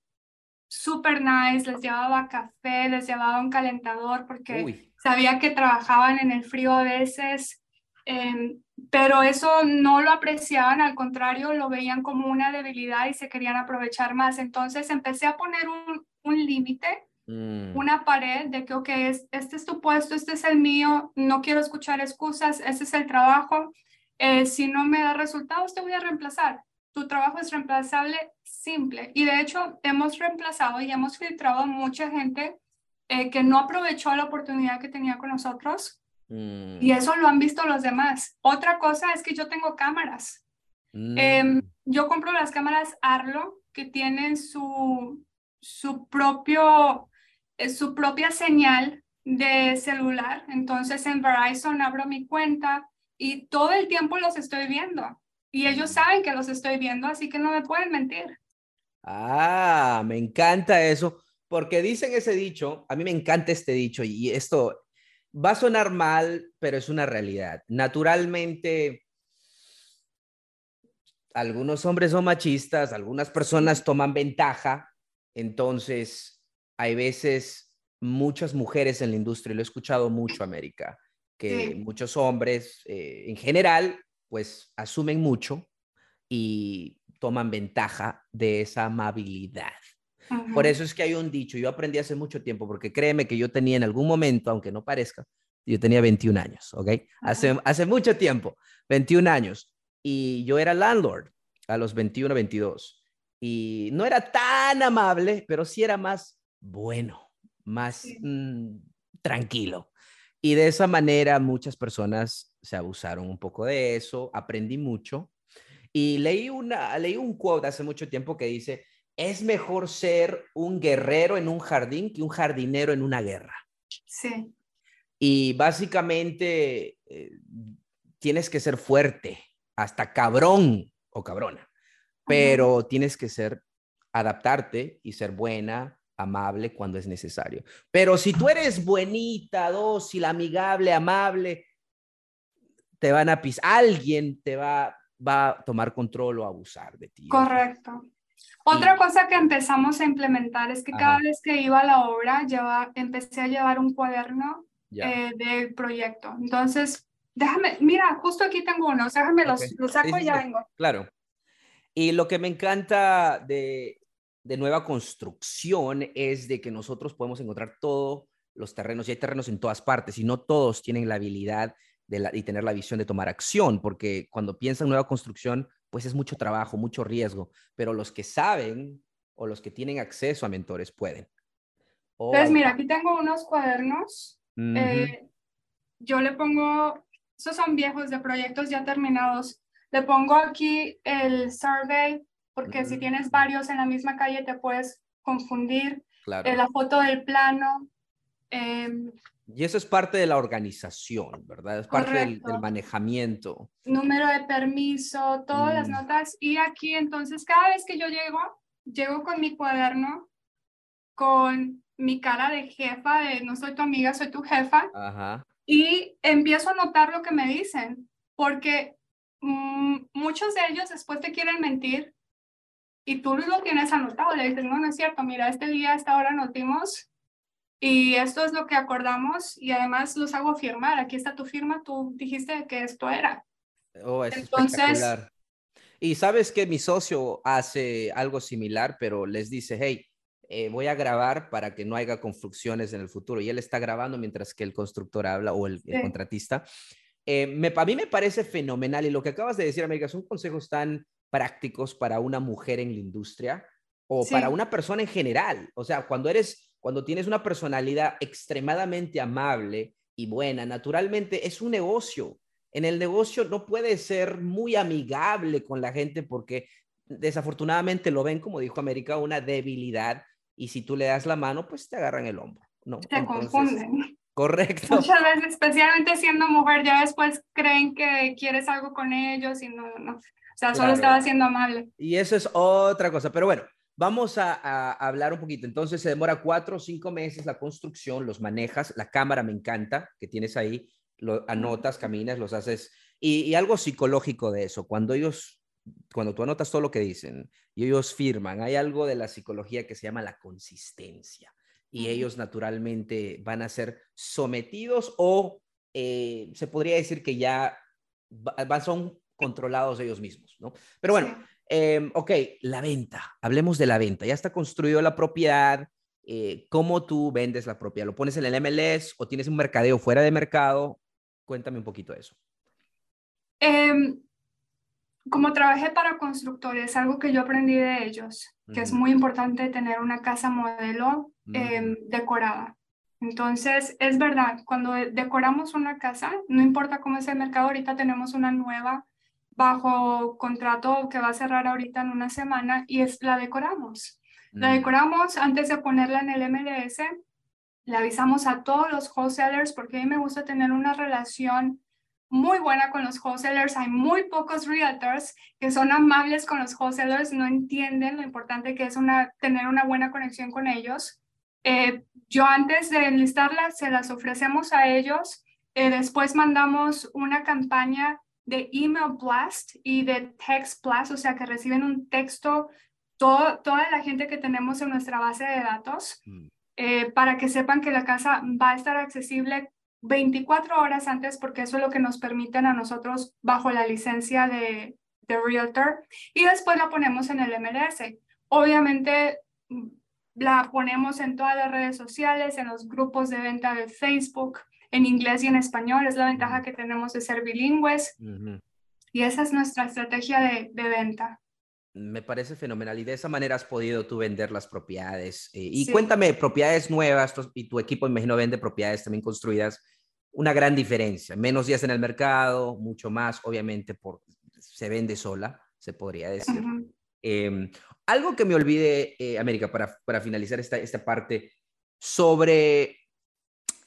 super nice, les llevaba café, les llevaba un calentador porque sabía que trabajaban en el frío a veces. Em, pero eso no lo apreciaban, al contrario, lo veían como una debilidad y se querían aprovechar más. Entonces empecé a poner un, un límite, mm. una pared de que, ok, este es tu puesto, este es el mío, no quiero escuchar excusas, este es el trabajo. Eh, si no me da resultados, te voy a reemplazar. Tu trabajo es reemplazable, simple. Y de hecho, hemos reemplazado y hemos filtrado a mucha gente eh, que no aprovechó la oportunidad que tenía con nosotros Mm. Y eso lo han visto los demás. Otra cosa es que yo tengo cámaras. Mm. yo compro las cámaras Arlo que tienen su, su, propio, eh, su propia señal de celular. Entonces en Verizon abro mi cuenta y todo el tiempo los estoy viendo. Y ellos mm. saben que los estoy viendo, así que no me pueden mentir. Ah, me encanta eso, porque dicen ese dicho, a mí me encanta este dicho y esto va a sonar mal, pero es una realidad. Naturalmente, algunos hombres son machistas, algunas personas toman ventaja, entonces hay veces muchas mujeres en la industria, lo he escuchado mucho, América, que muchos hombres eh, en general, pues asumen mucho y toman ventaja de esa amabilidad. Por eso es que hay un dicho, yo aprendí hace mucho tiempo, porque créeme que yo tenía en algún momento, aunque no parezca, yo tenía 21 años, ¿ok? Hace, hace mucho tiempo, 21 años, y yo era landlord a los 21, 22, y no era tan amable, pero sí era más bueno, más mm, tranquilo. Y de esa manera muchas personas se abusaron un poco de eso, aprendí mucho. Y leí, una, leí un quote hace mucho tiempo que dice, es mejor ser un guerrero en un jardín que un jardinero en una guerra. Sí. Y básicamente eh, tienes que ser fuerte, hasta cabrón o cabrona, pero tienes que ser, adaptarte y ser buena, amable cuando es necesario. Pero si tú eres buenita, dócil, amigable, amable, te van a pisar, alguien te va, va a tomar control o abusar de ti. Correcto. Otra cosa que empezamos a implementar es que cada vez que iba a la obra, lleva, empecé a llevar un cuaderno eh, del proyecto. Entonces, déjame, mira, justo aquí tengo uno, déjame los, saco y ya vengo. Claro. Y lo que me encanta de, de nueva construcción es de que nosotros podemos encontrar todos los terrenos, y hay terrenos en todas partes, y no todos tienen la habilidad de la, y tener la visión de tomar acción, porque cuando piensan nueva construcción, pues es mucho trabajo, mucho riesgo, pero los que saben o los que tienen acceso a mentores pueden. Entonces, mira, aquí tengo unos cuadernos. Eh, yo le pongo, esos son viejos de proyectos ya terminados. Le pongo aquí el survey, porque si tienes varios en la misma calle te puedes confundir. Claro. Eh, la foto del plano. Em, y eso es parte de la organización, ¿verdad? Es parte del, manejamiento. Número de permiso, todas las mm. notas. Y aquí entonces, cada vez que yo llego, llego con mi cuaderno, con mi cara de jefa, de no soy tu amiga, soy tu jefa. Ajá. Y empiezo a notar lo que me dicen, porque mm, muchos de ellos después te quieren mentir y tú lo tienes anotado, le dices, no, no es cierto, mira, este día, esta hora nos dimos y esto es lo que acordamos y además los hago firmar, aquí está tu firma, tú dijiste que esto era. Oh, es Entonces, y sabes que mi socio hace algo similar, pero les dice, hey, eh, voy a grabar para que no haya construcciones en el futuro. Y él está grabando mientras que el constructor habla o el, contratista. Eh, me, a mí me parece fenomenal y lo que acabas de decir, América, son consejos tan prácticos para una mujer en la industria o para una persona en general. O sea, cuando eres, cuando tienes una personalidad extremadamente amable y buena, naturalmente es un negocio. En el negocio no puedes ser muy amigable con la gente porque desafortunadamente lo ven, como dijo América, una debilidad y si tú le das la mano, pues te agarran el hombro. ¿no? Se confunden. Correcto. Muchas veces, especialmente siendo mujer, ya después creen que quieres algo con ellos y no, no. O sea, solo estaba siendo amable. Y eso es otra cosa. Pero bueno, vamos a, hablar un poquito. Entonces, se demora cuatro o cinco meses la construcción, los manejas, la cámara me encanta que tienes ahí, lo anotas, caminas, los haces. Y, y algo psicológico de eso, cuando ellos cuando tú anotas todo lo que dicen y ellos firman, hay algo de la psicología que se llama la consistencia y ellos naturalmente van a ser sometidos o eh, se podría decir que ya son controlados ellos mismos, ¿no? Pero bueno, em, ok, la venta, hablemos de la venta, ya está construido la propiedad, eh, ¿cómo tú vendes la propiedad? ¿Lo pones en el MLS o tienes un mercadeo fuera de mercado? Cuéntame un poquito de eso. Eh, como trabajé para constructores, algo que yo aprendí de ellos, que es muy importante tener una casa modelo em, decorada. Entonces, es verdad, cuando decoramos una casa, no importa cómo es el mercado, ahorita tenemos una nueva bajo contrato que va a cerrar ahorita en una semana y es, la decoramos. La decoramos antes de ponerla en el MLS, le avisamos a todos los wholesalers porque a mí me gusta tener una relación muy buena con los wholesalers. Hay muy pocos realtors que son amables con los wholesalers, no entienden lo importante que es una, tener una buena conexión con ellos. Eh, yo antes de enlistarlas, se las ofrecemos a ellos. Eh, después mandamos una campaña de email blast y de text blast, o sea, que reciben un texto todo, toda la gente que tenemos en nuestra base de datos. Mm. Eh, para que sepan que la casa va a estar accesible 24 horas antes porque eso es lo que nos permiten a nosotros bajo la licencia de, de Realtor y después la ponemos en el MLS. Obviamente mm, la ponemos en todas las redes sociales, en los grupos de venta de Facebook, en inglés y en español. Es la ventaja que tenemos de ser bilingües. Y esa es nuestra estrategia de, de, venta. Me parece fenomenal y de esa manera has podido tú vender las propiedades. Eh, y cuéntame, propiedades nuevas y tu equipo, imagino, vende propiedades también construidas una gran diferencia. Menos días en el mercado, mucho más, obviamente, por, se vende sola, se podría decir. Em, algo que me olvide, eh, América, para, para finalizar esta, esta parte, sobre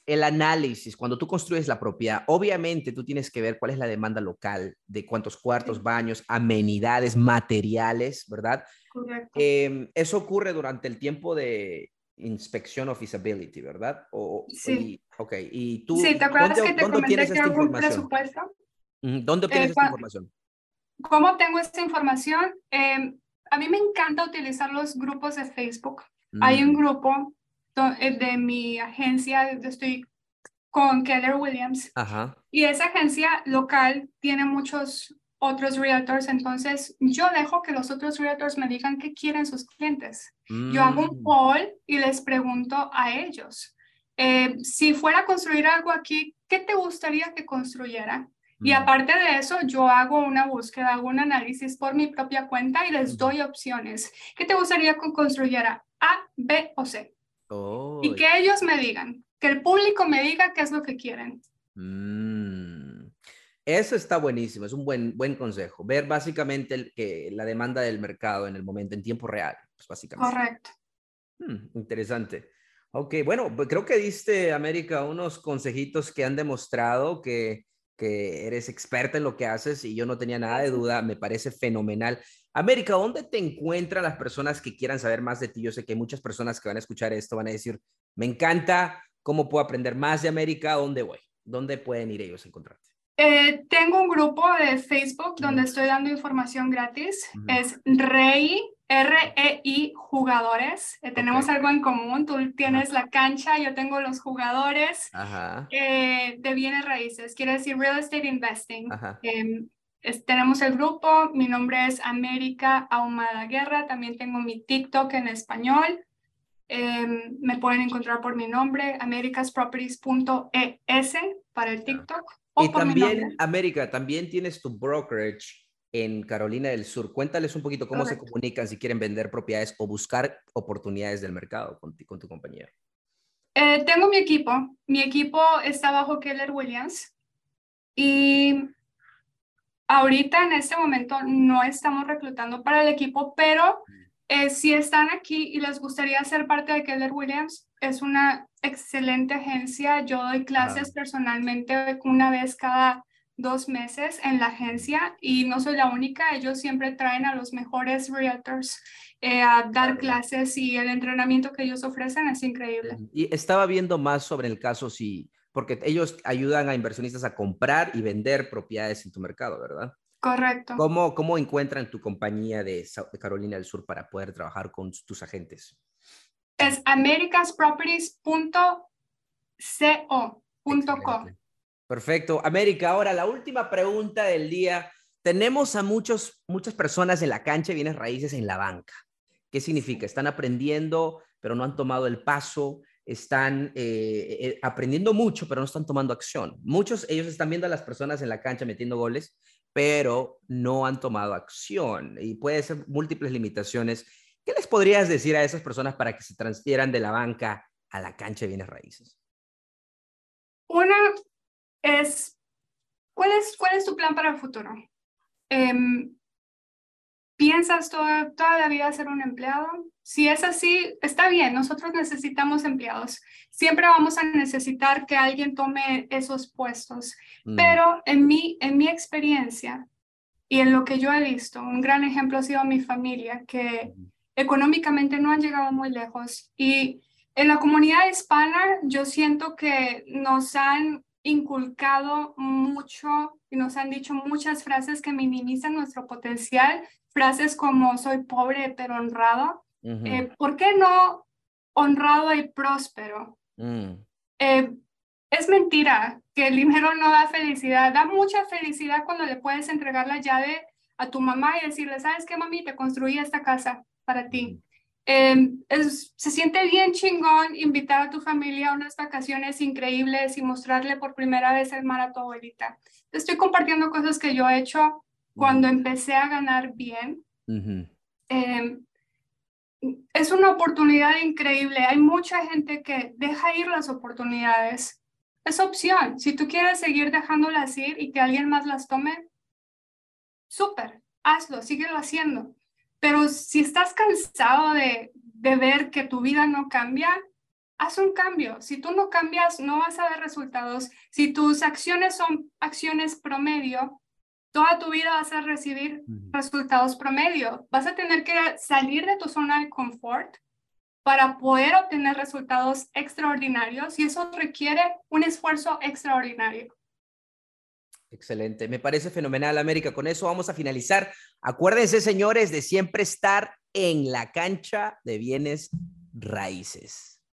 el análisis, cuando tú construyes la propiedad, obviamente tú tienes que ver cuál es la demanda local, de cuántos cuartos, baños, amenidades, materiales, ¿verdad? Correcto. Em, eso ocurre durante el tiempo de inspección of feasibility, ¿verdad? O, sí. ok, y tú... Sí, ¿te acuerdas que te comenté que hago un presupuesto? ¿Dónde obtienes eh, esta información? ¿Cómo tengo esta información? Em, a mí me encanta utilizar los grupos de Facebook. Hay un mm. grupo eh, de mi agencia, estoy con Keller Williams. Ajá. Y esa agencia local tiene muchos otros realtors, entonces yo dejo que los otros realtors me digan qué quieren sus clientes. Yo hago un mm. poll y les pregunto a ellos, eh, si fuera a construir algo aquí, ¿qué te gustaría que construyera? Y mm. aparte de eso, yo hago una búsqueda, hago un análisis por mi propia cuenta y les doy opciones. ¿Qué te gustaría que construyera? A, B o C. Y que ellos me digan, que el público me diga qué es lo que quieren. Mm. Eso está buenísimo, es un buen, buen consejo. Ver básicamente el, que la demanda del mercado en el momento, en tiempo real, pues básicamente. Correcto. Hmm, interesante. Ok, bueno, pues creo que diste, América, unos consejitos que han demostrado que, que eres experta en lo que haces y yo no tenía nada de duda, me parece fenomenal. América, ¿dónde te encuentran las personas que quieran saber más de ti? Yo sé que hay muchas personas que van a escuchar esto van a decir, me encanta, ¿cómo puedo aprender más de América? ¿Dónde voy? ¿Dónde pueden ir ellos a encontrarte? Eh, tengo un grupo de Facebook donde estoy dando información gratis. Es Rey REI Jugadores. Eh, tenemos algo en común. Tú tienes la cancha, yo tengo los jugadores eh, de bienes raíces. Quiere decir Real Estate Investing. Em, tenemos el grupo. Mi nombre es América Ahumada Guerra. También tengo mi TikTok en español. Em, me pueden encontrar por mi nombre, americasproperties.es para el TikTok. y también, América, también tienes tu brokerage en Carolina del Sur. Cuéntales un poquito cómo se comunican si quieren vender propiedades o buscar oportunidades del mercado con, con tu compañía. Eh, tengo mi equipo. Mi equipo está bajo Keller Williams y ahorita en este momento no estamos reclutando para el equipo, pero eh, si están aquí y les gustaría ser parte de Keller Williams, es una excelente agencia. Yo doy clases personalmente una vez cada dos meses en la agencia y no soy la única, ellos siempre traen a los mejores realtors eh, a dar clases y el entrenamiento que ellos ofrecen es increíble. Y estaba viendo más sobre el caso, sí, porque ellos ayudan a inversionistas a comprar y vender propiedades en tu mercado, ¿verdad? Correcto. ¿Cómo, cómo encuentran tu compañía de, Carolina del Sur para poder trabajar con tus agentes? Es americasproperties.co.com. Perfecto. América, ahora la última pregunta del día. Tenemos a muchos, muchas personas en la cancha y bienes raíces en la banca. ¿Qué significa? Están aprendiendo, pero no han tomado el paso. Están eh, eh, aprendiendo mucho, pero no están tomando acción. Muchos, ellos están viendo a las personas en la cancha metiendo goles, pero no han tomado acción. Y puede ser múltiples limitaciones. ¿Qué les podrías decir a esas personas para que se transfieran de la banca a la cancha de bienes raíces? Una es, ¿cuál es, cuál es tu plan para el futuro? Em, ¿Piensas toda, toda la vida ser un empleado? Si es así, está bien, nosotros necesitamos empleados. Siempre vamos a necesitar que alguien tome esos puestos. Mm. Pero en mi, en mi experiencia y en lo que yo he visto, un gran ejemplo ha sido mi familia, que económicamente no han llegado muy lejos. Y en la comunidad hispana, yo siento que nos han inculcado mucho y nos han dicho muchas frases que minimizan nuestro potencial, frases como soy pobre pero honrado. Eh, ¿Por qué no honrado y próspero? Mm. Eh, es mentira que el dinero no da felicidad, da mucha felicidad cuando le puedes entregar la llave a tu mamá y decirle, ¿sabes qué, mami? Te construí esta casa para ti. Em, se siente bien chingón invitar a tu familia a unas vacaciones increíbles y mostrarle por primera vez el mar a tu abuelita. Te estoy compartiendo cosas que yo he hecho cuando empecé a ganar bien. Em, es una oportunidad increíble. Hay mucha gente que deja ir las oportunidades. Es opción. Si tú quieres seguir dejándolas ir y que alguien más las tome, súper, hazlo, síguelo haciendo. Pero si estás cansado de, ver que tu vida no cambia, haz un cambio. Si tú no cambias, no vas a ver resultados. Si tus acciones son acciones promedio, toda tu vida vas a recibir resultados promedio. Vas a tener que salir de tu zona de confort para poder obtener resultados extraordinarios y eso requiere un esfuerzo extraordinario. Excelente, me parece fenomenal, América. Con eso vamos a finalizar. Acuérdense, señores, de siempre estar en la cancha de bienes raíces.